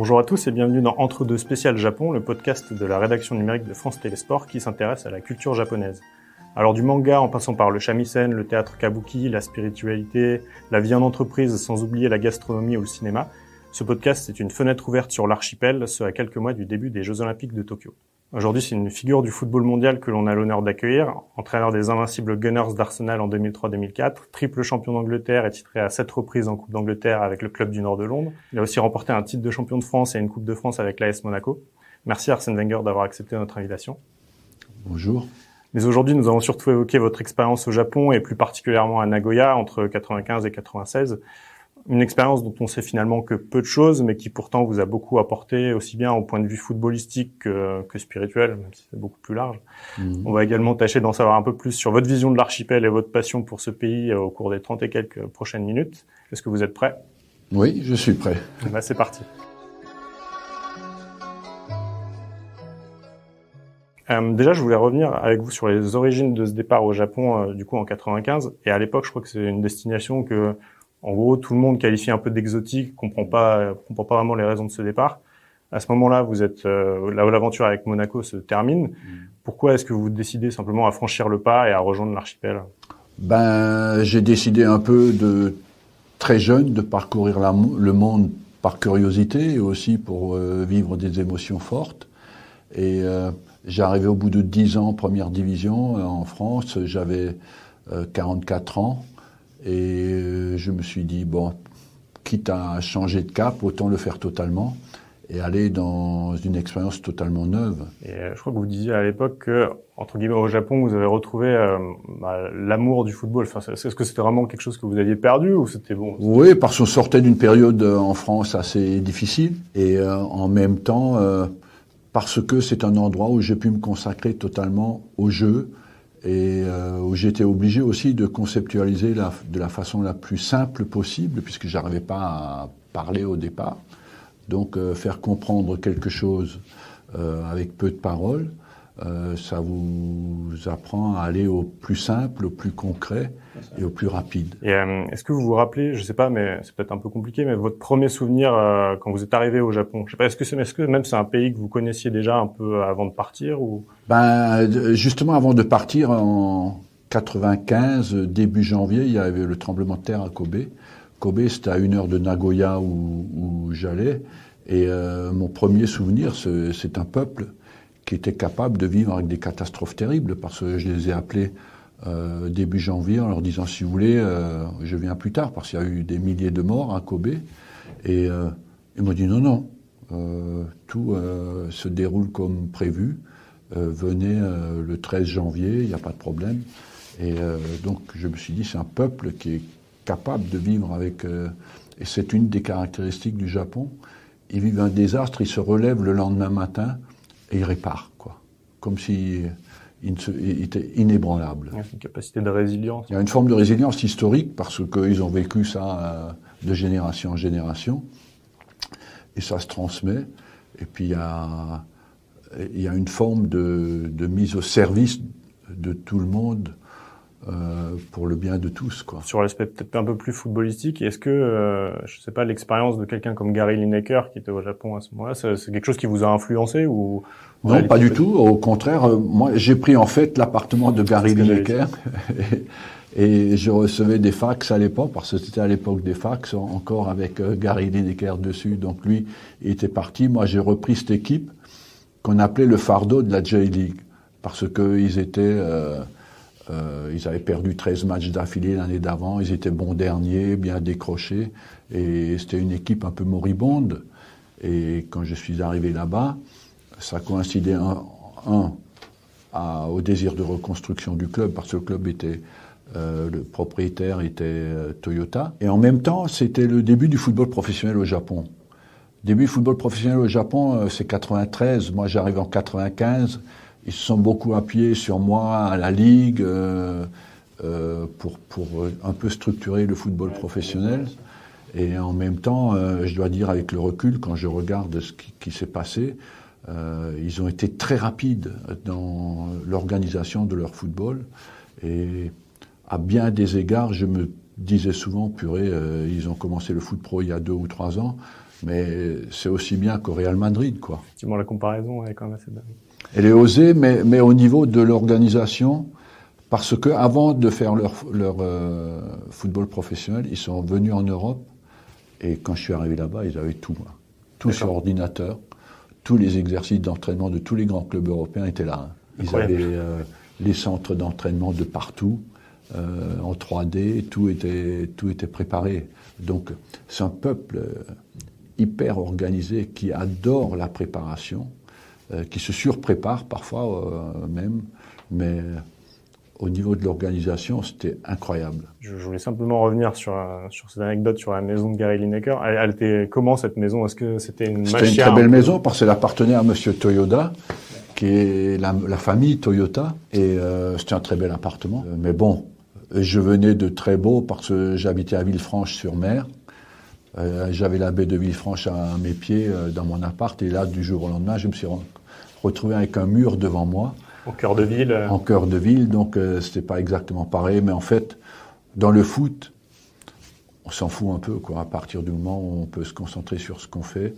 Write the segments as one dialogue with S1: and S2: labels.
S1: Bonjour à tous et bienvenue dans Entre deux spécial Japon, le podcast de la rédaction numérique de France Télésport qui s'intéresse à la culture japonaise. Alors du manga en passant par le shamisen, le théâtre kabuki, la spiritualité, la vie en entreprise sans oublier la gastronomie ou le cinéma, ce podcast est une fenêtre ouverte sur l'archipel, ce à quelques mois du début des Jeux Olympiques de Tokyo. Aujourd'hui, c'est une figure du football mondial que l'on a l'honneur d'accueillir, entraîneur des invincibles Gunners d'Arsenal en 2003-2004, triple champion d'Angleterre et titré à sept reprises en Coupe d'Angleterre avec le club du Nord de Londres. Il a aussi remporté un titre de champion de France et une Coupe de France avec l'AS Monaco. Merci Arsène Wenger d'avoir accepté notre invitation.
S2: Bonjour.
S1: Mais aujourd'hui, nous allons surtout évoquer votre expérience au Japon et plus particulièrement à Nagoya entre 95 et 96 une expérience dont on sait finalement que peu de choses, mais qui pourtant vous a beaucoup apporté, aussi bien au point de vue footballistique que, spirituel, même si c'est beaucoup plus large. Mhm. On va également tâcher d'en savoir un peu plus sur votre vision de l'archipel et votre passion pour ce pays au cours des 30 et quelques prochaines minutes. Est-ce que vous êtes prêt
S2: Oui, je suis prêt.
S1: Bah, c'est parti. Euh, déjà, je voulais revenir avec vous sur les origines de ce départ au Japon, euh, du coup en 95. Et à l'époque, je crois que c'est une destination que en gros, tout le monde qualifie un peu d'exotique, comprend pas, comprend pas vraiment les raisons de ce départ. À ce moment-là, vous êtes euh, là où l'aventure avec Monaco se termine. Mm. Pourquoi est-ce que vous décidez simplement à franchir le pas et à rejoindre l'archipel?
S2: Ben, j'ai décidé un peu de très jeune de parcourir le monde par curiosité et aussi pour euh, vivre des émotions fortes. Et euh, j'ai arrivé au bout de dix ans en première division euh, en France. J'avais 44 ans. Et euh, je me suis dit, bon, quitte à changer de cap, autant le faire totalement et aller dans une expérience totalement neuve.
S1: Et euh, je crois que vous disiez à l'époque que, entre guillemets, au Japon, vous avez retrouvé euh, bah, l'amour du football. Enfin, est-ce que c'était vraiment quelque chose que vous aviez perdu ou c'était bon?
S2: Oui, parce qu'on sortait d'une période en France assez difficile et en même temps parce que c'est un endroit où j'ai pu me consacrer totalement au jeu, et euh, j'étais obligé aussi de conceptualiser la, de la façon la plus simple possible, puisque j'arrivais pas à parler au départ. Donc euh, faire comprendre quelque chose euh, avec peu de paroles, euh, ça vous apprend à aller au plus simple, au plus concret et au plus rapide.
S1: Euh, est-ce que vous vous rappelez, je sais pas, mais c'est peut-être un peu compliqué, mais votre premier souvenir euh, quand vous êtes arrivé au Japon, je sais pas, est-ce que même c'est un pays que vous connaissiez déjà un peu avant de partir ou?
S2: Ben justement avant de partir en 95, début janvier, il y avait le tremblement de terre à Kobe. Kobe, c'était à une heure de Nagoya où, où j'allais. Et mon premier souvenir, c'est un peuple qui étaient capables de vivre avec des catastrophes terribles, parce que je les ai appelés euh, début janvier en leur disant si vous voulez, euh, je viens plus tard, parce qu'il y a eu des milliers de morts à Kobe. Et euh, ils m'ont dit non, non, tout se déroule comme prévu. venez le 13 janvier, il n'y a pas de problème. Et donc je me suis dit c'est un peuple qui est capable de vivre avec... et c'est une des caractéristiques du Japon. Ils vivent un désastre, ils se relèvent le lendemain matin et il répare, quoi. Comme si il, était inébranlable.
S1: Il y a une capacité de résilience.
S2: Il y a une forme de résilience historique parce qu'ils ont vécu ça euh, de génération en génération. Et ça se transmet. Et puis il y a, il y a une forme de, de mise au service de tout le monde euh, pour le bien de tous. Quoi.
S1: Sur l'aspect peut-être un peu plus footballistique, est-ce que, euh, je sais pas, l'expérience de quelqu'un comme Gary Lineker qui était au Japon à ce moment-là, c'est quelque chose qui vous a influencé ou
S2: Non, pas du tout. Au contraire, euh, moi j'ai pris en fait l'appartement de Gary Lineker et, je recevais des fax à l'époque parce que c'était à l'époque des fax encore avec euh, Gary Lineker dessus. Donc lui il était parti. Moi j'ai repris cette équipe qu'on appelait le fardeau de la J-League parce qu'ils étaient euh, ils avaient perdu 13 matchs d'affilée l'année d'avant. Ils étaient bons derniers, bien décrochés. Et c'était une équipe un peu moribonde. Et quand je suis arrivé là-bas, ça coïncidait un, un au désir de reconstruction du club, parce que le club était euh, le propriétaire était euh, Toyota. Et en même temps, c'était le début du football professionnel au Japon. Début du football professionnel au Japon, euh, c'est 93. Moi, j'arrive en 95 ils se sont beaucoup appuyés sur moi à la Ligue euh, euh, pour, pour un peu structurer le football professionnel. Et en même temps, euh, je dois dire avec le recul, quand je regarde ce qui, s'est passé, euh, ils ont été très rapides dans l'organisation de leur football. Et à bien des égards, je me disais souvent, purée, euh, ils ont commencé le foot pro il y a deux ou trois ans. mais c'est aussi bien qu'au Real Madrid, quoi.
S1: Effectivement, la comparaison est quand même assez dingue.
S2: Elle est osée, mais, mais au niveau de l'organisation, parce que avant de faire leur, leur euh, football professionnel, ils sont venus en Europe, et quand je suis arrivé là-bas, ils avaient tout, hein. tout sur ordinateur, tous les exercices d'entraînement de tous les grands clubs européens étaient là. Hein. Ils avaient euh, les centres d'entraînement de partout, euh, en 3D, tout était, tout était préparé. Donc c'est un peuple hyper organisé qui adore la préparation, qui se surprépare parfois même, mais au niveau de l'organisation, c'était incroyable.
S1: Je, voulais simplement revenir sur, sur cette anecdote sur la maison de Gary Lineker. Elle, était comment cette maison? Est-ce que c'était une
S2: C'était une très belle maison parce qu'elle appartenait à Monsieur Toyoda, qui est la, famille Toyota, et c'était un très bel appartement. mais bon, je venais de très beau parce que j'habitais à Villefranche-sur-Mer. Euh, j'avais la baie de Villefranche à, mes pieds euh, dans mon appart et là, du jour au lendemain, je me suis retrouvé avec un mur devant moi.
S1: Au cœur de ville.
S2: En cœur de ville, donc euh, c'était pas exactement pareil, mais en fait, dans le foot, on s'en fout un peu, quoi. À partir du moment où on peut se concentrer sur ce qu'on fait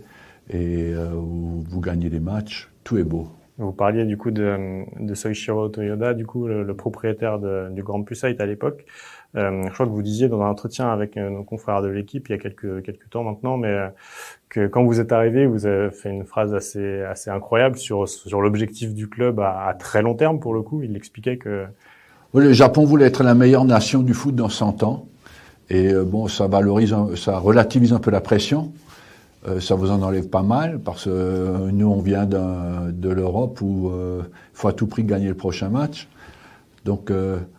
S2: et où vous gagnez des matchs, tout est beau.
S1: Vous parliez du coup de, de Soichiro Toyoda, du coup le, propriétaire de, du Grand Pusite à l'époque. Euh, je crois que vous disiez dans un entretien avec euh, nos confrères de l'équipe il y a quelques quelques temps maintenant, mais euh, que quand vous êtes arrivé, vous avez fait une phrase assez assez incroyable sur sur l'objectif du club à, à, très long terme pour le coup. Il expliquait que
S2: oui, le Japon voulait être la meilleure nation du foot dans 100 ans, et euh, bon, ça valorise, ça relativise un peu la pression. Euh, ça vous en enlève pas mal parce que euh, nous on vient de l'Europe où il euh, faut à tout prix gagner le prochain match. Donc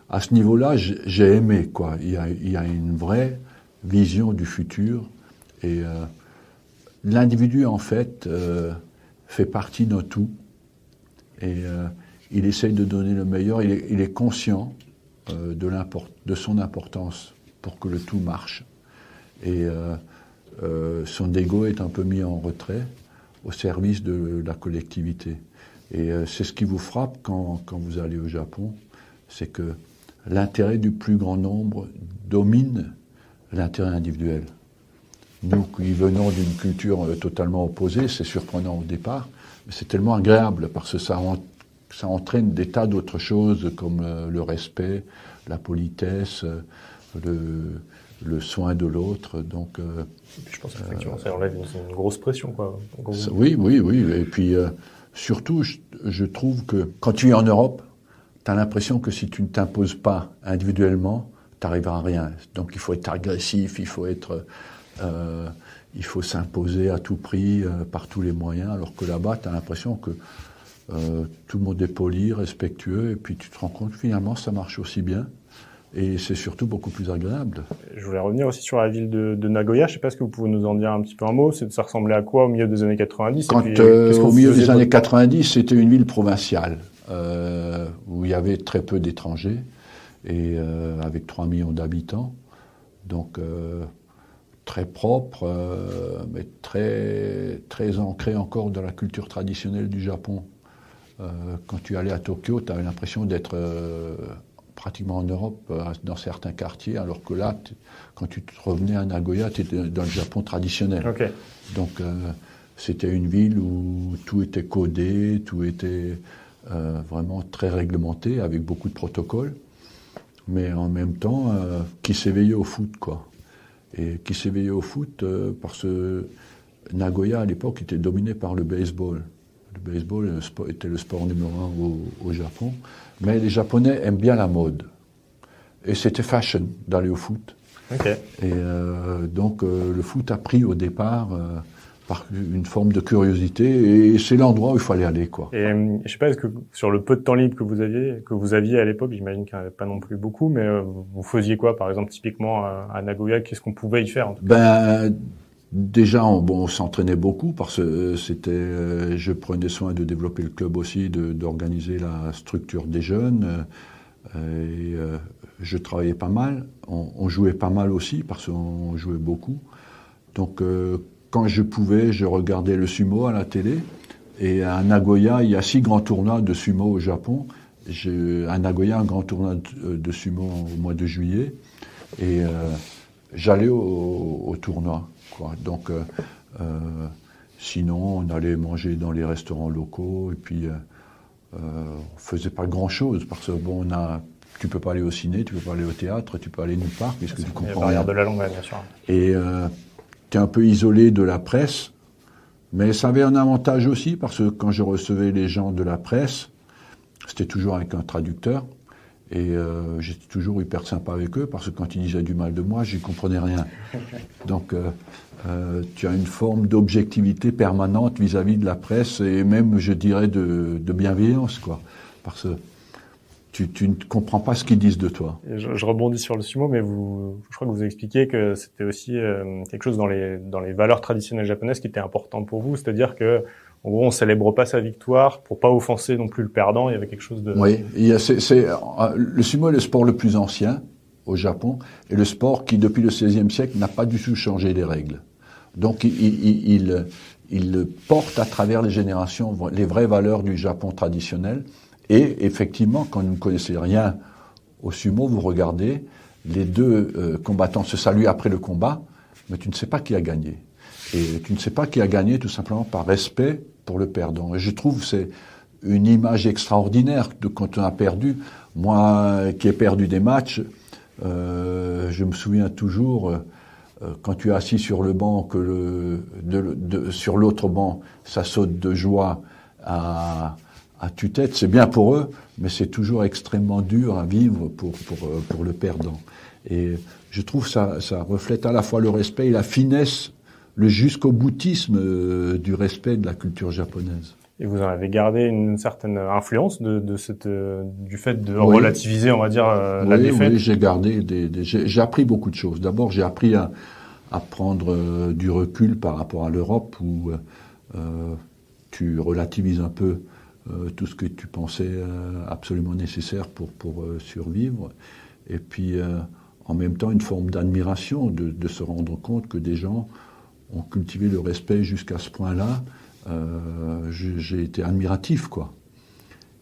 S2: à ce niveau-là, j'ai aimé quoi. Il y, a, une vraie vision du futur et l'individu en fait fait partie d'un tout et il essaye de donner le meilleur. Il est, conscient de, de son importance pour que le tout marche son ego est un peu mis en retrait au service de la collectivité. Et euh, c'est ce qui vous frappe quand, quand, vous allez au Japon, c'est que l'intérêt du plus grand nombre domine l'intérêt individuel. Nous qui venons d'une culture euh, totalement opposée, c'est surprenant au départ, mais c'est tellement agréable parce que ça, ça entraîne des tas d'autres choses comme le respect, la politesse, le, le soin de l'autre. Donc,
S1: euh, je pense qu'effectivement, ça enlève une, une, grosse pression, quoi.
S2: oui, oui, oui. Et puis, euh, surtout, je, trouve que quand tu es en Europe, tu as l'impression que si tu ne t'imposes pas individuellement, tu n'arriveras à rien. Donc, il faut être agressif, il faut être, euh, il faut s'imposer à tout prix, par tous les moyens. Alors que là-bas, tu as l'impression que tout le monde est poli, respectueux, et puis tu te rends compte que finalement, ça marche aussi bien et c'est surtout beaucoup plus agréable.
S1: Je voulais revenir aussi sur la ville de, de Nagoya. Je ne sais pas si vous pouvez nous en dire un petit peu un mot. Ça ressemblait à quoi au milieu des années 90
S2: Quand, euh, Au milieu des années 90, c'était une ville provinciale euh, où il y avait très peu d'étrangers et euh, avec 3 millions d'habitants. Donc très propre, mais très, très ancré encore dans la culture traditionnelle du Japon. quand tu allais à Tokyo, tu avais l'impression d'être pratiquement en Europe, euh, dans certains quartiers, alors que là, quand tu revenais à Nagoya, tu étais dans le Japon traditionnel. Donc, euh, c'était une ville où tout était codé, tout était euh, vraiment très réglementé, avec beaucoup de protocoles, mais en même temps, qui s'éveillait au foot, quoi. Et qui s'éveillait au foot parce que Nagoya, à l'époque, était dominé par le baseball. Le baseball était le sport numéro un au Japon. Mais les Japonais aiment bien la mode. Et c'était fashion d'aller au foot. Et euh, donc euh, le foot a pris au départ euh, par une forme de curiosité et c'est l'endroit où il fallait aller quoi.
S1: Et je sais pas est-ce que sur le peu de temps libre que vous aviez que vous aviez à l'époque, j'imagine qu'il n'y en avait pas non plus beaucoup, mais vous faisiez quoi par exemple typiquement à Nagoya? Qu'est-ce qu'on pouvait y faire
S2: Ben Déjà, on, s'entraînait beaucoup parce que c'était, je prenais soin de développer le club aussi, d'organiser la structure des jeunes. Euh, je travaillais pas mal. On, jouait pas mal aussi parce qu'on jouait beaucoup. Donc, euh, quand je pouvais, je regardais le sumo à la télé. Et à Nagoya, il y a six grands tournois de sumo au Japon. À Nagoya, un grand tournoi de, sumo au mois de juillet. Et euh, j'allais au tournoi. Donc, euh, sinon, on allait manger dans les restaurants locaux et puis on faisait pas grand chose parce que bon, on a tu peux pas aller au ciné, tu peux pas aller au théâtre, tu peux aller nulle part puisque tu comprends rien.
S1: de la langue, bien sûr.
S2: Et tu es un peu isolé de la presse, mais ça avait un avantage aussi parce que quand je recevais les gens de la presse, c'était toujours avec un traducteur. Et euh, j'étais toujours hyper sympa avec eux parce que quand ils disaient du mal de moi, je n'y comprenais rien. Donc euh, euh, tu as une forme d'objectivité permanente vis-à-vis de la presse et même, je dirais, de, de bienveillance, quoi. Parce que tu, ne comprends pas ce qu'ils disent de toi.
S1: Je, rebondis sur le sumo, mais vous, je crois que vous expliquiez que c'était aussi euh, quelque chose dans les dans les valeurs traditionnelles japonaises qui était important pour vous, c'est-à-dire que en gros, on célèbre pas sa victoire pour pas offenser non plus le perdant. Il y avait quelque chose de.
S2: Oui, c'est, euh, le sumo est le sport le plus ancien au Japon et le sport qui, depuis le XVIe siècle, n'a pas du tout changé les règles. Donc, il, porte à travers les générations les vraies valeurs du Japon traditionnel. Et effectivement, quand vous ne connaissez rien au sumo, vous regardez, les deux euh, combattants se saluent après le combat, mais tu ne sais pas qui a gagné. Et tu ne sais pas qui a gagné tout simplement par respect pour le perdant. Et je trouve c'est une image extraordinaire de quand on a perdu. Moi, qui ai perdu des matchs, euh, je me souviens toujours euh, quand tu es assis sur le banc, que le, de, de, sur l'autre banc, ça saute de joie à, à tue-tête, c'est bien pour eux, mais c'est toujours extrêmement dur à vivre pour, pour, euh, pour le perdant. Et je trouve ça, ça reflète à la fois le respect et la finesse, le jusqu'au boutisme euh, du respect de la culture japonaise.
S1: Et vous en avez gardé une certaine influence de, de cette, euh, du fait de relativiser, on va dire, la défaite.
S2: Oui, j'ai gardé des, des j'ai appris beaucoup de choses. D'abord, j'ai appris à, à prendre du recul par rapport à l'Europe où euh, tu relativises un peu euh, tout ce que tu pensais euh, absolument nécessaire pour, pour euh, survivre. Et puis, en même temps, une forme d'admiration, de, de, se rendre compte que des gens ont cultivé le respect jusqu'à ce point-là. J'ai été admiratif, quoi.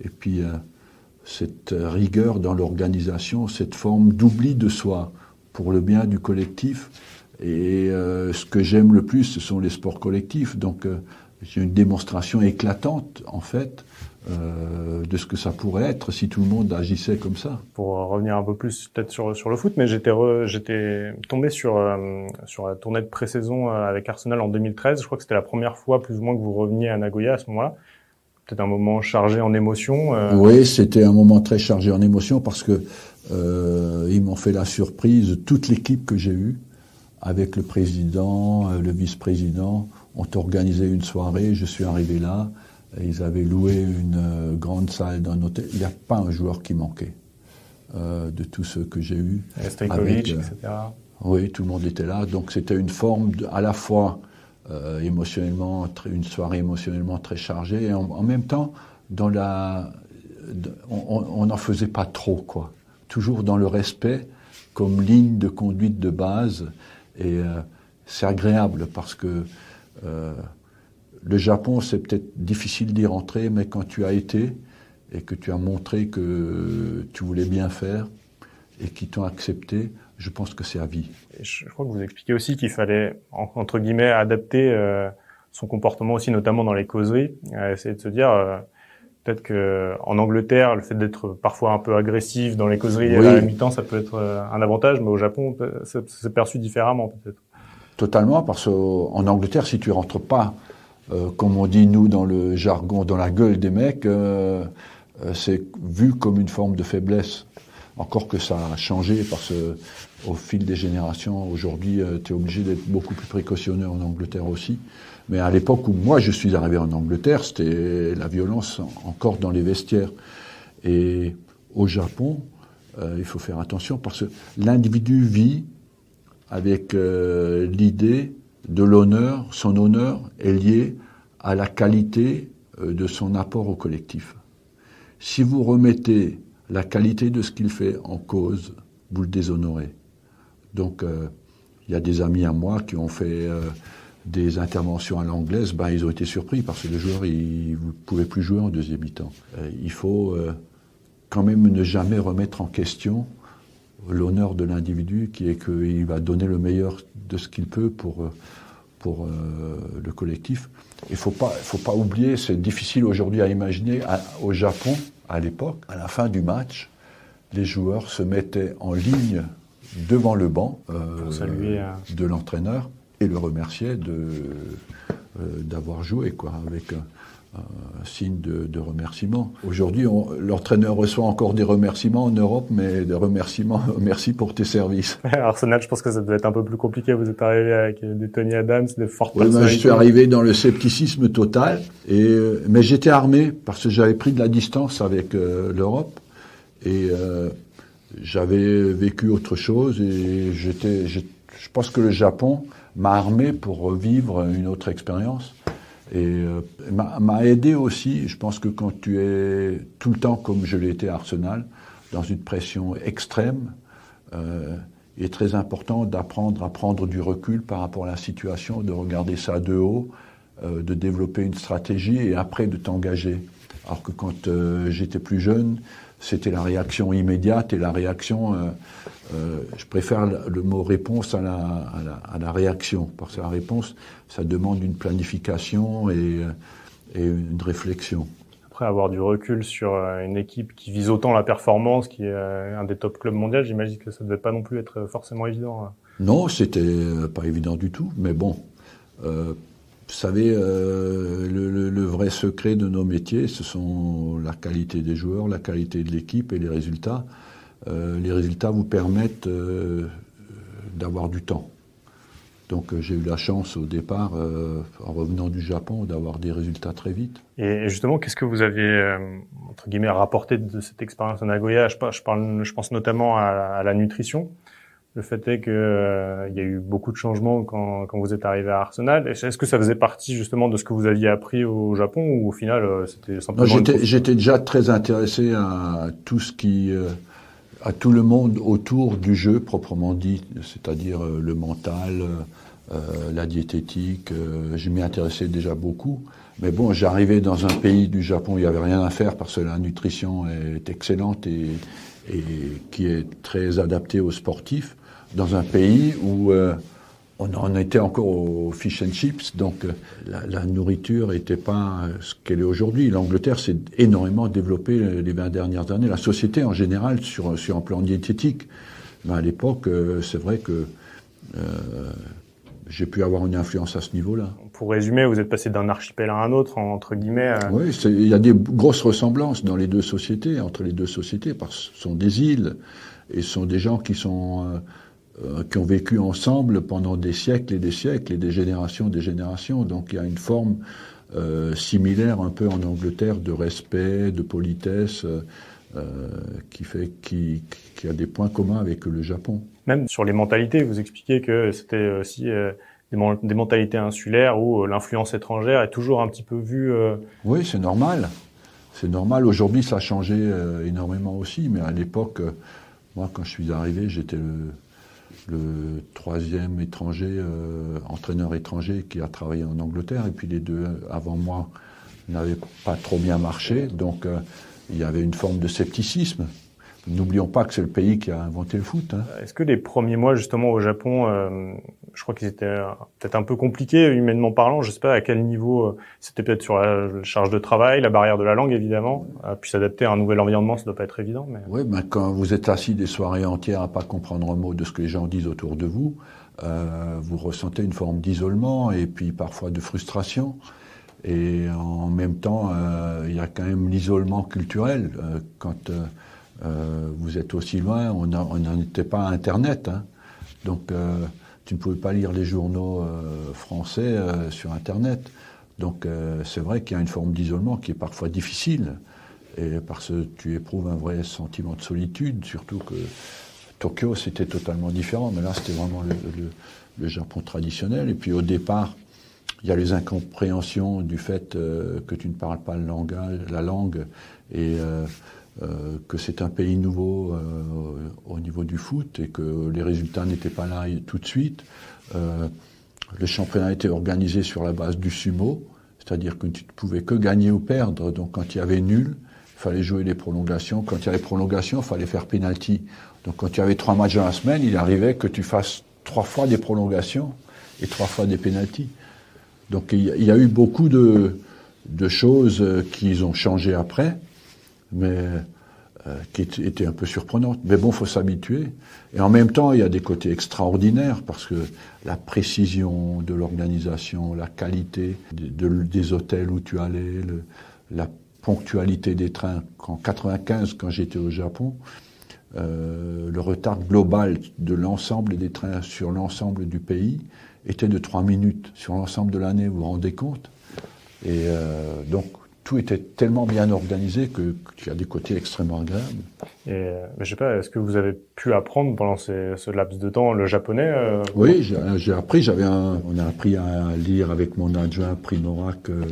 S2: Et puis, cette rigueur dans l'organisation, cette forme d'oubli de soi pour le bien du collectif. Et ce que j'aime le plus, ce sont les sports collectifs. Donc, j'ai une démonstration éclatante, en fait, euh, de ce que ça pourrait être si tout le monde agissait comme ça.
S1: Pour revenir un peu plus peut-être sur, sur le foot, mais j'étais j'étais tombé sur euh, sur la tournée de pré-saison euh, avec Arsenal en 2013. Je crois que c'était la première fois plus ou moins que vous reveniez à Nagoya à ce moment-là. Peut-être un moment chargé en émotion.
S2: Euh... Oui, c'était un moment très chargé en émotion parce que ils m'ont fait la surprise. Toute l'équipe que j'ai eue, avec le président, le vice-président, ont organisé une soirée. Je suis arrivé là. Ils avaient loué une euh, grande salle d'un hôtel. Il n'y a pas un joueur qui manquait euh, de tous ceux que j'ai eus.
S1: Stojkovic, euh, etc.
S2: Oui, tout le monde était là. Donc c'était une forme de, à la fois euh, émotionnellement, une soirée émotionnellement très chargée, et en, en même temps, dans la, on n'en faisait pas trop, quoi. Toujours dans le respect comme ligne de conduite de base. Et c'est agréable parce que le Japon, c'est peut-être difficile d'y rentrer, mais quand tu as été et que tu as montré que tu voulais bien faire et qu'ils t'ont accepté, je pense que c'est à vie.
S1: je crois que vous expliquez aussi qu'il fallait, entre guillemets, adapter euh, son comportement aussi, notamment dans les causeries, essayer de se dire... Euh, peut-être que en Angleterre, le fait d'être parfois un peu agressif dans les causeries à la mi-temps, ça peut être euh, un avantage, mais au Japon, c'est perçu différemment peut-être.
S2: Totalement, parce qu'en Angleterre, si tu rentres pas euh, comme on dit nous dans le jargon, dans la gueule des mecs, euh, euh, c'est vu comme une forme de faiblesse. Encore que ça a changé parce que au fil des générations, aujourd'hui, tu es obligé d'être beaucoup plus précautionneux en Angleterre aussi. Mais à l'époque où moi je suis arrivé en Angleterre, c'était la violence encore dans les vestiaires. Et au Japon, il faut faire attention parce que l'individu vit avec l'idée de l'honneur, son honneur est lié à la qualité euh, de son apport au collectif. Si vous remettez la qualité de ce qu'il fait en cause, vous le déshonorez. Donc, euh, il y a des amis à moi qui ont fait euh, des interventions à l'anglaise, ben, ils ont été surpris parce que le joueur, il ne pouvait plus jouer en deuxième mi-temps. il faut quand même ne jamais remettre en question l'honneur de l'individu qui est qu'il va donner le meilleur de ce qu'il peut pour, pour le collectif. Il faut pas, faut pas oublier, c'est difficile aujourd'hui à imaginer. au Japon, à l'époque, à la fin du match, les joueurs se mettaient en ligne devant le banc de l'entraîneur et le remerciaient d'avoir joué, quoi, avec signe de, remerciement. Aujourd'hui, l'entraîneur reçoit encore des remerciements en Europe, mais des remerciements, merci pour tes services.
S1: Arsenal, je pense que ça devait être un peu plus compliqué. Vous êtes arrivé avec des Tony Adams, des fortes
S2: oui, Je suis arrivé dans le scepticisme total, et, euh, mais j'étais armé parce que j'avais pris de la distance avec euh, l'Europe, et euh, j'avais vécu autre chose, et j'étais, je pense que le Japon m'a armé pour vivre une autre expérience. Et euh, m'a aidé aussi, je pense que quand tu es tout le temps comme je l'ai été à Arsenal, dans une pression extrême, euh, il est très important d'apprendre à prendre du recul par rapport à la situation, de regarder ça de haut, euh, de développer une stratégie et après de t'engager. Alors que quand euh, j'étais plus jeune, c'était la réaction immédiate et la réaction, euh, euh, je préfère le mot réponse à la, à, la, à la, réaction, parce que la réponse, ça demande une planification et, et une réflexion.
S1: Après avoir du recul sur une équipe qui vise autant la performance, qui est un des top clubs mondiaux, j'imagine que ça ne devait pas non plus être forcément évident. Hein.
S2: Non, c'était pas évident du tout, mais bon. Vous savez, euh, le, vrai secret de nos métiers, ce sont la qualité des joueurs, la qualité de l'équipe et les résultats. Euh, les résultats vous permettent euh, d'avoir du temps. Donc j'ai eu la chance au départ, en revenant du Japon, d'avoir des résultats très vite.
S1: Et justement, qu'est-ce que vous avez, entre guillemets, rapporté de cette expérience à Nagoya? Je, parle, je pense notamment à la nutrition. Le fait est qu'il euh, y a eu beaucoup de changements quand, quand vous êtes arrivé à Arsenal. Est-ce que ça faisait partie justement de ce que vous aviez appris au Japon ou au final euh, c'était simplement
S2: J'étais déjà très intéressé à tout ce qui, euh, à tout le monde autour du jeu proprement dit, c'est-à-dire le mental, la diététique. je m'y intéressais déjà beaucoup. Mais bon, j'arrivais dans un pays du Japon, il n'y avait rien à faire parce que la nutrition est excellente et, et qui est très adaptée aux sportifs dans un pays où euh, on en était encore au fish and chips, donc euh, la, nourriture n'était pas ce qu'elle est aujourd'hui. L'Angleterre s'est énormément développée les 20 dernières années, la société en général sur, sur un plan diététique. Mais à l'époque, euh, c'est vrai que j'ai pu avoir une influence à ce niveau-là.
S1: Pour résumer, vous êtes passé d'un archipel à un autre, entre guillemets.
S2: Oui, il y a des grosses ressemblances dans les deux sociétés, entre les deux sociétés, parce que ce sont des îles et ce sont des gens qui sont euh, qui ont vécu ensemble pendant des siècles et des siècles et des générations et des générations. Donc il y a une forme euh, similaire un peu en Angleterre de respect, de politesse, euh, euh qui fait qui, qui, a des points communs avec le Japon.
S1: Même sur les mentalités, vous expliquez que c'était aussi des, des, mentalités insulaires où l'influence étrangère est toujours un petit peu vue.
S2: Oui, c'est normal. C'est normal. Aujourd'hui, ça a changé énormément aussi, mais à l'époque, moi, quand je suis arrivé, j'étais le le troisième étranger, euh, entraîneur étranger qui a travaillé en Angleterre, et puis les deux avant moi n'avaient pas trop bien marché, donc euh, il y avait une forme de scepticisme. N'oublions pas que c'est le pays qui a inventé le foot. Hein.
S1: Est-ce que les premiers mois justement au Japon, euh, je crois qu'ils étaient euh, peut-être un peu compliqués humainement parlant. Je sais pas à quel niveau. Euh, c'était peut-être sur la charge de travail, la barrière de la langue évidemment. puis s'adapter à un nouvel environnement, ça doit pas être évident.
S2: Oui, ben quand vous êtes assis des soirées entières à pas comprendre un mot de ce que les gens disent autour de vous, vous ressentez une forme d'isolement et puis parfois de frustration. Et en même temps, il y a quand même l'isolement culturel quand euh, vous êtes aussi loin, on n'en était pas à Internet. Hein. Donc, euh, tu ne pouvais pas lire les journaux euh, français sur Internet. Donc, c'est vrai qu'il y a une forme d'isolement qui est parfois difficile. Et parce que tu éprouves un vrai sentiment de solitude, surtout que Tokyo, c'était totalement différent. Mais là, c'était vraiment le, Japon traditionnel. Et puis, au départ, il y a les incompréhensions du fait que tu ne parles pas le langage, la langue et euh, que c'est un pays nouveau euh, au niveau du foot et que les résultats n'étaient pas là tout de suite. Euh, le championnat était organisé sur la base du sumo, c'est-à-dire que tu ne pouvais que gagner ou perdre. Donc quand il y avait nul, il fallait jouer les prolongations. Quand il y avait prolongation, il fallait faire penalty. Donc quand il y avait trois matchs dans la semaine, il arrivait que tu fasses trois fois des prolongations et trois fois des pénalties. Donc il y, a eu beaucoup de, de choses qui ont changé après, mais euh, qui était un peu surprenante. Mais bon, faut s'habituer. Et en même temps, il y a des côtés extraordinaires parce que la précision de l'organisation, la qualité des hôtels où tu allais, la ponctualité des trains. En 95, quand j'étais au Japon, euh, le retard global de l'ensemble des trains sur l'ensemble du pays était de 3 minutes sur l'ensemble de l'année, vous vous rendez compte? Et euh, donc, tout était tellement bien organisé que qu'il y a des côtés extrêmement agréables.
S1: Et mais je sais pas, est-ce que vous avez pu apprendre pendant ces, ce laps de temps le japonais euh,
S2: Oui, j'ai appris. J'avais on a appris à lire avec mon adjoint Primorak euh,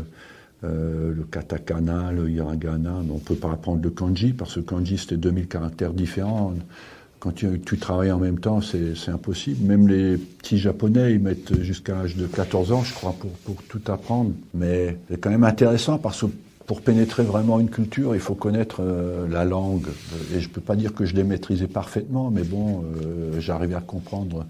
S2: euh, le katakana, le hiragana. Mais on peut pas apprendre le kanji parce que kanji c'était 2000 caractères différents quand tu, tu, travailles en même temps, c'est impossible. Même les petits japonais, ils mettent jusqu'à l'âge de 14 ans, je crois, pour, pour tout apprendre. Mais c'est quand même intéressant parce que pour pénétrer vraiment une culture, il faut connaître euh, la langue. Et je peux pas dire que je l'ai maîtrisé parfaitement, mais bon, euh, j'arrivais à comprendre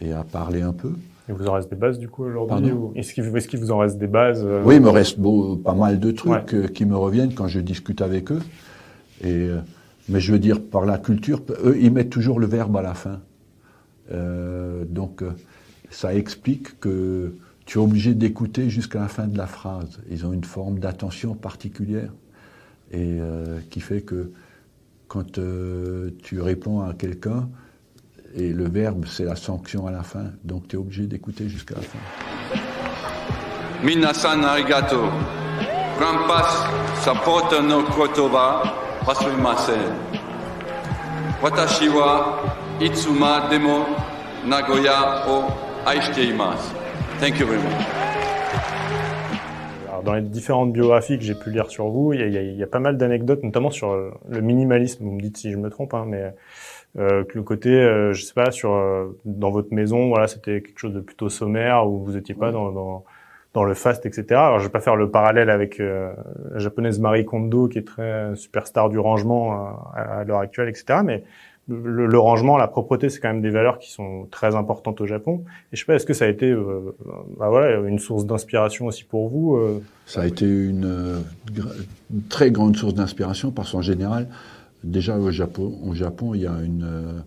S2: et à parler un peu.
S1: Il vous en reste des bases du coup aujourd'hui Est-ce qu'il est vous en reste des bases euh
S2: Oui, il me reste beau, pas mal de trucs qui me reviennent quand je discute avec eux. Et mais je veux dire, par la culture, eux, ils mettent toujours le verbe à la fin. Euh, donc, euh, ça explique que tu es obligé d'écouter jusqu'à la fin de la phrase. Ils ont une forme d'attention particulière et euh, qui fait que quand tu réponds à quelqu'un, et le verbe, c'est la sanction à la fin, donc tu es obligé d'écouter jusqu'à la fin. Minasan arigato. no kotoba Watashi wa itsuma demo Nagoya o
S1: Thank you very much. dans les différentes biographies que j'ai pu lire sur vous, il y a, il y a pas mal d'anecdotes, notamment sur le minimalisme. Vous me dites si je me trompe, hein, mais euh, que le côté, euh, je sais pas, sur euh, dans votre maison, voilà, c'était quelque chose de plutôt sommaire où vous étiez pas dans, dans dans le fast, etc. Alors, je vais pas faire le parallèle avec euh, la japonaise Marie Kondo, qui est très superstar du rangement euh, à, l'heure actuelle, etc. Mais le, rangement, la propreté, c'est quand même des valeurs qui sont très importantes au Japon. Et je sais pas, est-ce que ça a été, euh, bah voilà, une source d'inspiration aussi pour vous
S2: Ça a été une, très grande source d'inspiration parce qu'en général, déjà au Japon, au Japon, il y a une,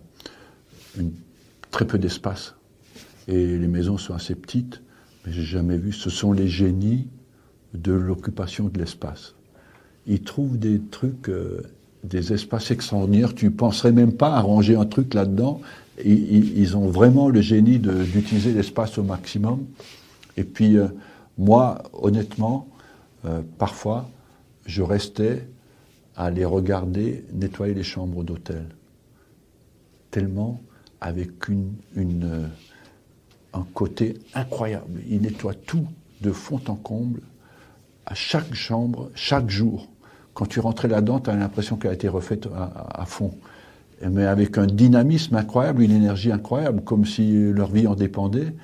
S2: très peu d'espace et les maisons sont assez petites j'ai jamais vu. Ce sont les génies de l'occupation de l'espace. Ils trouvent des trucs, euh, des espaces extraordinaires. Tu penserais même pas à ranger un truc là-dedans. Ils, ont vraiment le génie d'utiliser l'espace au maximum. Et puis, euh, moi, honnêtement, euh, parfois, je restais à les regarder nettoyer les chambres d'hôtel. Tellement avec une, une un côté incroyable. Il nettoie tout de fond en comble, à chaque chambre, chaque jour. Quand tu rentrais là-dedans, tu as l'impression qu'elle a été refaite à, fond. Mais avec un dynamisme incroyable, une énergie incroyable, comme si leur vie en dépendait.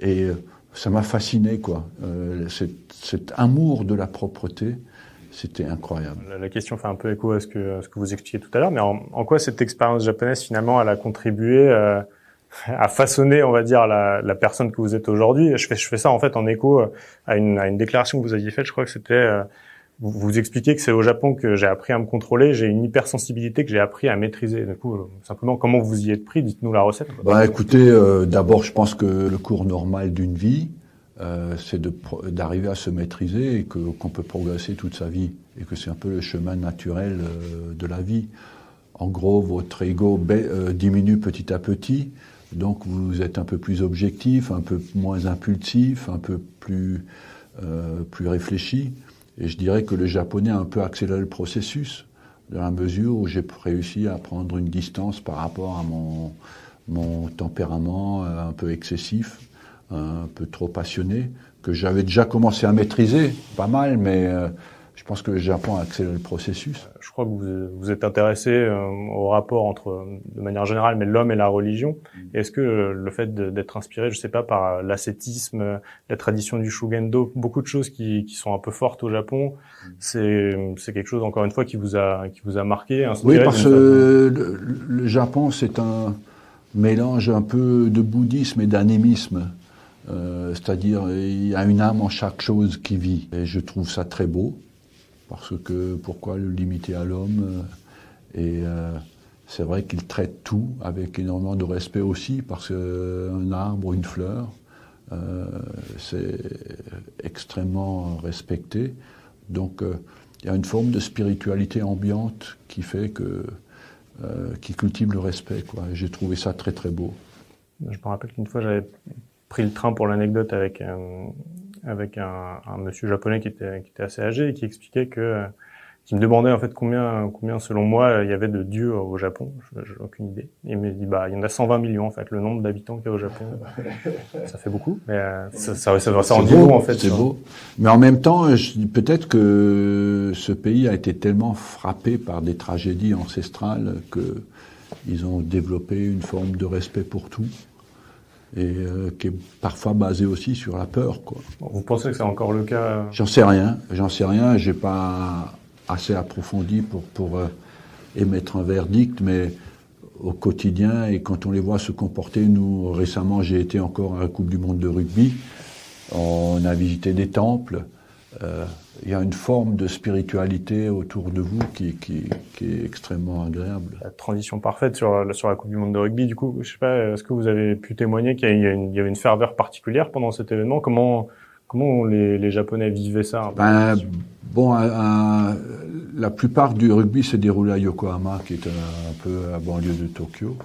S2: Et euh, ça m'a fasciné, quoi. Euh, cet, amour de la propreté, c'était incroyable.
S1: La, question fait un peu écho à ce que, ce que vous expliquiez tout à l'heure, mais en, quoi cette expérience japonaise, finalement, elle a contribué euh, à façonner, on va dire, la, personne que vous êtes aujourd'hui. Je fais, ça en fait en écho à une, à une déclaration que vous aviez faite. Je crois que c'était euh, vous, vous expliquez que c'est au Japon que j'ai appris à me contrôler. J'ai une hypersensibilité que j'ai appris à maîtriser. Du coup, euh, simplement, comment vous y êtes pris? Dites-nous la recette.
S2: Bah, écoutez, euh, d'abord, je pense que le cours normal d'une vie, euh, c'est d'arriver à se maîtriser et qu'on peut progresser toute sa vie et que c'est un peu le chemin naturel de la vie. En gros, votre ego diminue petit à petit. Donc vous êtes un peu plus objectif, un peu moins impulsif, un peu plus, euh, plus réfléchi. Et je dirais que le japonais a un peu accéléré le processus, dans la mesure où j'ai réussi à prendre une distance par rapport à mon, mon tempérament euh, un peu excessif, un peu trop passionné, que j'avais déjà commencé à maîtriser, pas mal, mais euh, je pense que le Japon a accéléré le processus.
S1: Je crois que vous, vous êtes intéressé euh, au rapport entre, de manière générale, mais l'homme et la religion. Mm. Est-ce que le fait d'être inspiré, je sais pas, par l'ascétisme, la tradition du shugendo, beaucoup de choses qui, qui sont un peu fortes au Japon, mm. c'est quelque chose encore une fois qui vous a qui vous a marqué.
S2: Oui, parce que le, le, Japon c'est un mélange un peu de bouddhisme et d'animisme. Euh, c'est-à-dire, il y a une âme en chaque chose qui vit. Et je trouve ça très beau, parce que pourquoi le limiter à l'homme Et c'est vrai qu'il traite tout avec énormément de respect aussi, parce qu'un arbre ou une fleur, c'est extrêmement respecté. Donc, il y a une forme de spiritualité ambiante qui fait que euh, qui cultive le respect. J'ai trouvé ça très très beau.
S1: Je me rappelle qu'une fois j'avais pris le train pour l'anecdote avec un, avec un, un, monsieur japonais qui était, qui était assez âgé et qui expliquait que qui me demandait en fait combien, combien selon moi il y avait de dieux au Japon. Je n'ai aucune idée. Il me dit bah il y en a 120 millions en fait, le nombre d'habitants qu'il y a au Japon. ça fait beaucoup, mais euh, ça, ça, ça, ça en dit en fait.
S2: C'est beau. Mais en même temps, peut-être que ce pays a été tellement frappé par des tragédies ancestrales que ils ont développé une forme de respect pour tout et euh, qui est parfois basé aussi sur la peur. Quoi.
S1: Vous pensez que c'est encore le cas
S2: J'en sais rien, j'en sais rien. J'ai pas assez approfondi pour, pour euh, émettre un verdict, mais au quotidien et quand on les voit se comporter, nous récemment j'ai été encore à la Coupe du Monde de rugby, on a visité des temples, euh, il y a une forme de spiritualité autour de vous qui, qui, qui, est extrêmement agréable.
S1: La transition parfaite sur, sur la Coupe du Monde de rugby, du coup, je sais pas, est-ce que vous avez pu témoigner qu'il y, y, avait une ferveur particulière pendant cet événement? Comment Comment les, les Japonais vivaient ça?
S2: Ben, Bon, la plupart du rugby s'est déroulé à Yokohama, qui est un, peu à banlieue de Tokyo,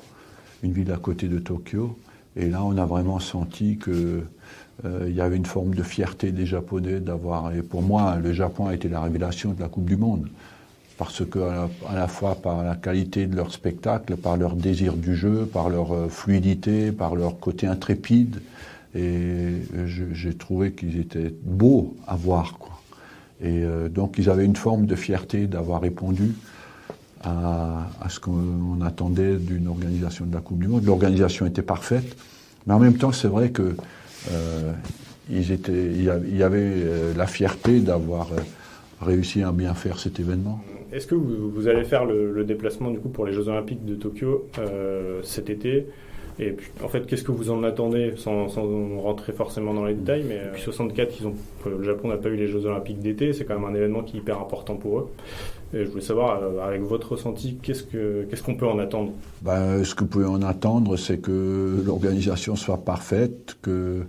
S2: une ville à côté de Tokyo. Et là, on a vraiment senti que euh, il y avait une forme de fierté des Japonais d'avoir. Et pour moi, le Japon a été la révélation de la Coupe du Monde, parce que à la, fois par la qualité de leur spectacle, par leur désir du jeu, par leur euh, fluidité, par leur côté intrépide, et j'ai trouvé qu'ils étaient beaux à voir. Quoi. Et euh, donc ils avaient une forme de fierté d'avoir répondu à, ce qu'on attendait d'une organisation de la Coupe du Monde. L'organisation était parfaite, mais en même temps c'est vrai que euh, ils étaient, il y avait euh, la fierté d'avoir euh, réussi à bien faire cet événement.
S1: Est-ce que vous, allez faire le, le, déplacement du coup pour les Jeux Olympiques de Tokyo euh, cet été? Et puis, en fait, qu'est-ce que vous en attendez, sans, sans, rentrer forcément dans les détails, mais depuis 64, ils ont, le Japon n'a pas eu les Jeux Olympiques d'été, c'est quand même un événement qui est hyper important pour eux. Et je voulais savoir, euh, avec votre ressenti, qu'est-ce que qu'est-ce qu'on peut en attendre?
S2: Ben, Ce que vous pouvez en attendre, c'est que l'organisation soit parfaite, que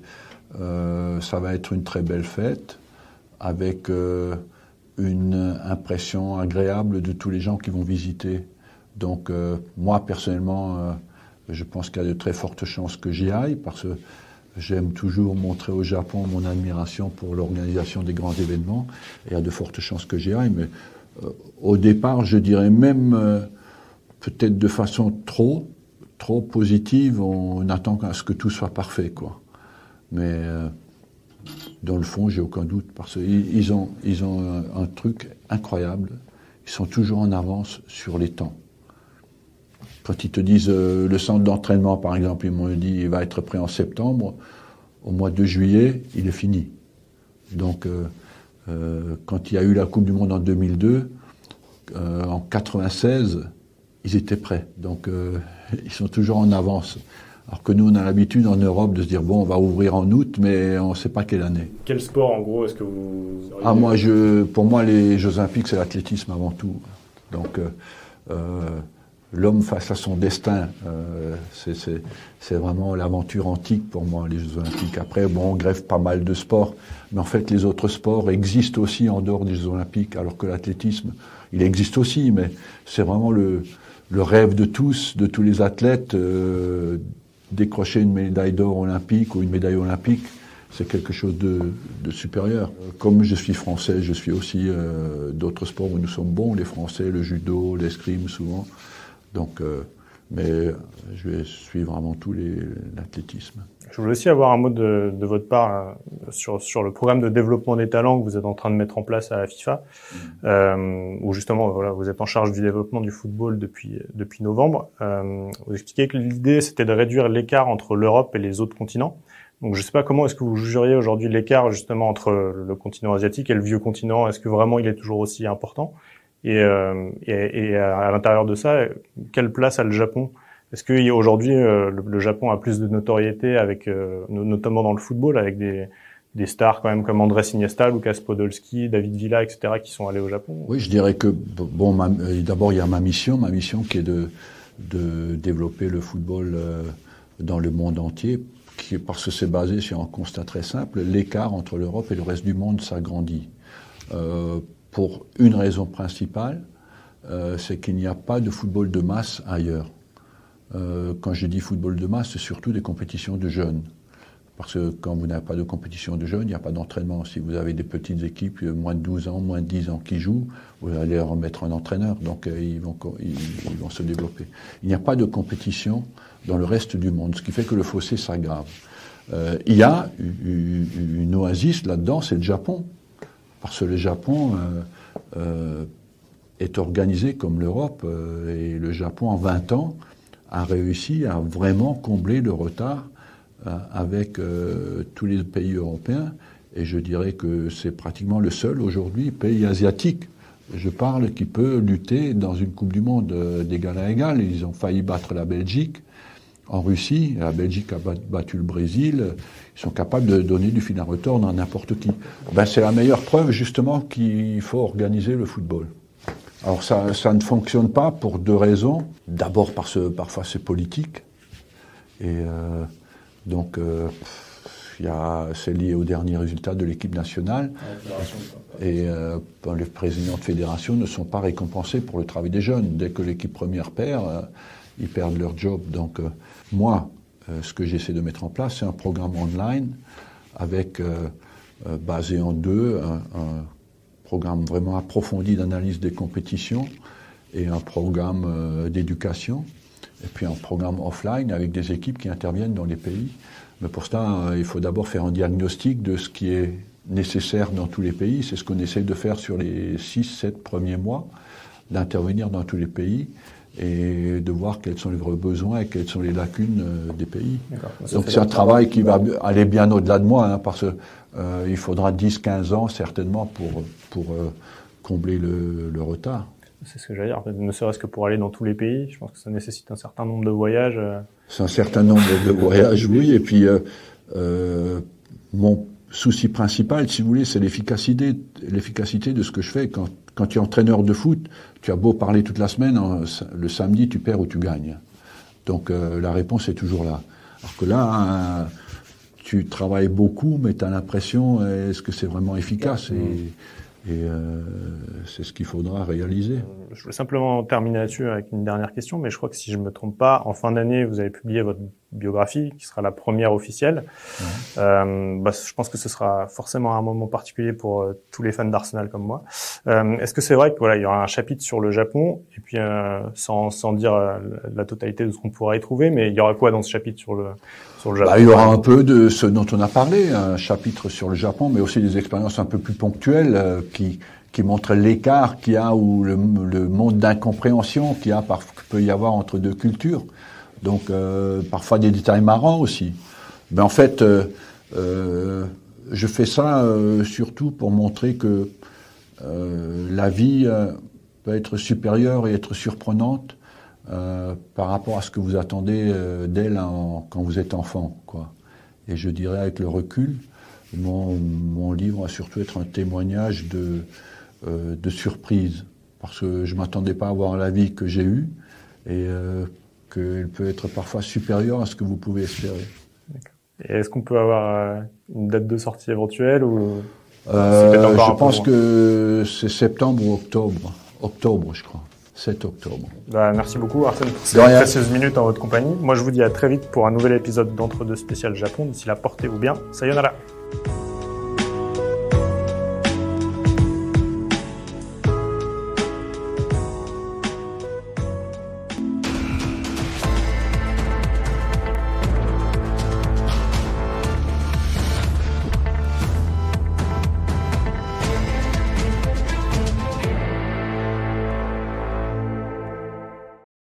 S2: euh, ça va être une très belle fête, avec euh, une impression agréable de tous les gens qui vont visiter. Donc, euh, moi, personnellement, euh, je pense qu'il y a de très fortes chances que j'y aille parce que j'aime toujours montrer au Japon mon admiration pour l'organisation des grands événements. Et il y a de fortes chances que j'y aille. Mais euh, au départ, je dirais même euh, peut-être de façon trop, trop positive, on, attend à ce que tout soit parfait. Mais euh, dans le fond, j'ai aucun doute parce qu'ils ils ont, un truc incroyable. Ils sont toujours en avance sur les temps. Quand ils te disent euh, le centre d'entraînement, par exemple, ils m'ont dit il va être prêt en septembre, au mois de juillet, il est fini. Donc, euh, euh, quand il y a eu la Coupe du Monde en 2002, euh, en 96, ils étaient prêts. Donc, ils sont toujours en avance. Alors que nous, on a l'habitude en Europe de se dire bon, on va ouvrir en août, mais on ne sait pas quelle année.
S1: Quel sport, en gros, est-ce que vous
S2: Ah, moi, je, pour moi, les Jeux Olympiques, c'est l'athlétisme avant tout. Donc, l'homme face à son destin. Euh, c'est vraiment l'aventure antique pour moi, les Jeux Olympiques. Après, bon, on greffe pas mal de sports, mais en fait, les autres sports existent aussi en dehors des Jeux Olympiques, alors que l'athlétisme, il existe aussi, mais c'est vraiment le, le, rêve de tous, de tous les athlètes, euh, décrocher une médaille d'or olympique ou une médaille olympique. C'est quelque chose de, de, supérieur. Comme je suis français, je suis aussi euh, d'autres sports où nous sommes bons, les Français, le judo, l'escrime souvent. Donc, euh, mais je vais suivre avant tout l'athlétisme.
S1: Je voulais aussi avoir un mot de, de votre part euh, sur, sur, le programme de développement des talents que vous êtes en train de mettre en place à la FIFA, mmh. euh, où justement voilà, vous êtes en charge du développement du football depuis, depuis novembre. Euh, vous expliquez que l'idée c'était de réduire l'écart entre l'Europe et les autres continents. Donc je ne sais pas comment est-ce que vous jugeriez aujourd'hui l'écart justement entre le continent asiatique et le vieux continent. Est-ce que vraiment il est toujours aussi important? Et, euh, et, et, à l'intérieur de ça, quelle place a le Japon? Est-ce qu'aujourd'hui, le, le, Japon a plus de notoriété, avec, notamment dans le football, avec des, des stars quand même comme Andrés Iniesta, Lucas Podolski, David Villa, etc., qui sont allés au Japon?
S2: Oui, je dirais que, bon, d'abord, il y a ma mission, ma mission qui est de, de développer le football dans le monde entier, qui, parce que c'est basé sur un constat très simple, l'écart entre l'Europe et le reste du monde s'agrandit. Euh, pour une raison principale, euh, c'est qu'il n'y a pas de football de masse ailleurs. Euh, quand je dis football de masse, c'est surtout des compétitions de jeunes. Parce que quand vous n'avez pas de compétition de jeunes, il n'y a pas d'entraînement. Si vous avez des petites équipes, moins de 12 ans, moins de 10 ans qui jouent, vous allez remettre un entraîneur, donc ils, vont, ils, vont se développer. Il n'y a pas de compétition dans le reste du monde, ce qui fait que le fossé s'aggrave. Euh, il y a une, oasis là-dedans, c'est le Japon. Parce que le Japon euh, euh, est organisé comme l'Europe, et le Japon, en 20 ans, a réussi à vraiment combler le retard avec tous les pays européens. Et je dirais que c'est pratiquement le seul aujourd'hui pays asiatique je parle, qui peut lutter dans une Coupe du Monde d'égal à égal. Ils ont failli battre la Belgique en Russie, la Belgique a battu le Brésil, ils sont capables de donner du fil à à n'importe qui. Ben, c'est la meilleure preuve justement qu'il faut organiser le football. Alors ça, ça ne fonctionne pas pour deux raisons. D'abord parce que parfois c'est politique. Et euh, donc euh, c'est lié aux derniers résultats de l'équipe nationale. Et euh, les présidents de fédération ne sont pas récompensés pour le travail des jeunes. Dès que l'équipe première perd, euh, ils perdent leur job. Donc euh, moi, euh, ce que j'essaie de mettre en place, c'est un programme online avec, euh, basé en deux, un, programme vraiment approfondi d'analyse des compétitions et un programme d'éducation, et puis un programme offline avec des équipes qui interviennent dans les pays. Mais pour cela, il faut d'abord faire un diagnostic de ce qui est nécessaire dans tous les pays. C'est ce qu'on essaie de faire sur les 6-7 premiers mois, d'intervenir dans tous les pays et de voir quels sont les vrais besoins et quelles sont les lacunes euh, des pays. Donc c'est un travail qui va aller bien au-delà de moi, hein, parce qu'il euh, faudra 10-15 ans certainement pour, pour euh, combler le, le retard.
S1: C'est ce que j'allais dire. Ne serait-ce que pour aller dans tous les pays, je pense que ça nécessite un certain nombre de voyages.
S2: C'est un certain nombre de voyages, oui. Et puis, euh, mon souci principal, si vous voulez, c'est l'efficacité, l'efficacité de ce que je fais. Quand, quand tu es entraîneur de foot, tu as beau parler toute la semaine, hein, le samedi, tu perds ou tu gagnes. Donc euh, la réponse est toujours là. Alors que là, hein, tu travailles beaucoup, mais tu as l'impression, est-ce que c'est vraiment efficace et, et euh, c'est ce qu'il faudra réaliser.
S1: Je voulais simplement terminer là-dessus avec une dernière question, mais je crois que si je me trompe pas, en fin d'année, vous avez publié votre biographie, qui sera la première officielle. Euh, bah, je pense que ce sera forcément un moment particulier pour euh, tous les fans d'Arsenal comme moi. Euh, Est-ce que c'est vrai que voilà, il y aura un chapitre sur le Japon, et puis euh, sans, sans dire euh, la totalité de ce qu'on pourra y trouver, mais il y aura quoi dans ce chapitre sur le sur le Japon
S2: bah, Il y aura un peu de ce dont on a parlé, un chapitre sur le Japon, mais aussi des expériences un peu plus ponctuelles qui qui montrent l'écart qu'il y a ou le, le monde d'incompréhension qu'il y a par, peut y avoir entre deux cultures. Donc euh, parfois des détails marrants aussi. Mais en fait, euh, euh, je fais ça surtout pour montrer que la vie peut être supérieure et être surprenante par rapport à ce que vous attendez d'elle quand vous êtes enfant. Quoi. Et je dirais avec le recul, mon, livre va surtout être un témoignage de, de surprise, parce que je m'attendais pas à avoir la vie que j'ai eue, et qu'elle peut être parfois supérieure à ce que vous pouvez espérer.
S1: Est-ce qu'on peut avoir euh, une date de sortie éventuelle ou
S2: euh, Je pense que c'est septembre ou octobre. Octobre, je crois. 7 octobre.
S1: Bah, merci beaucoup Arsène pour ces précieuses minutes en votre compagnie. Moi je vous dis à très vite pour un nouvel épisode d'Entre deux spécial Japon. D'ici là, portez-vous bien. Sayonara.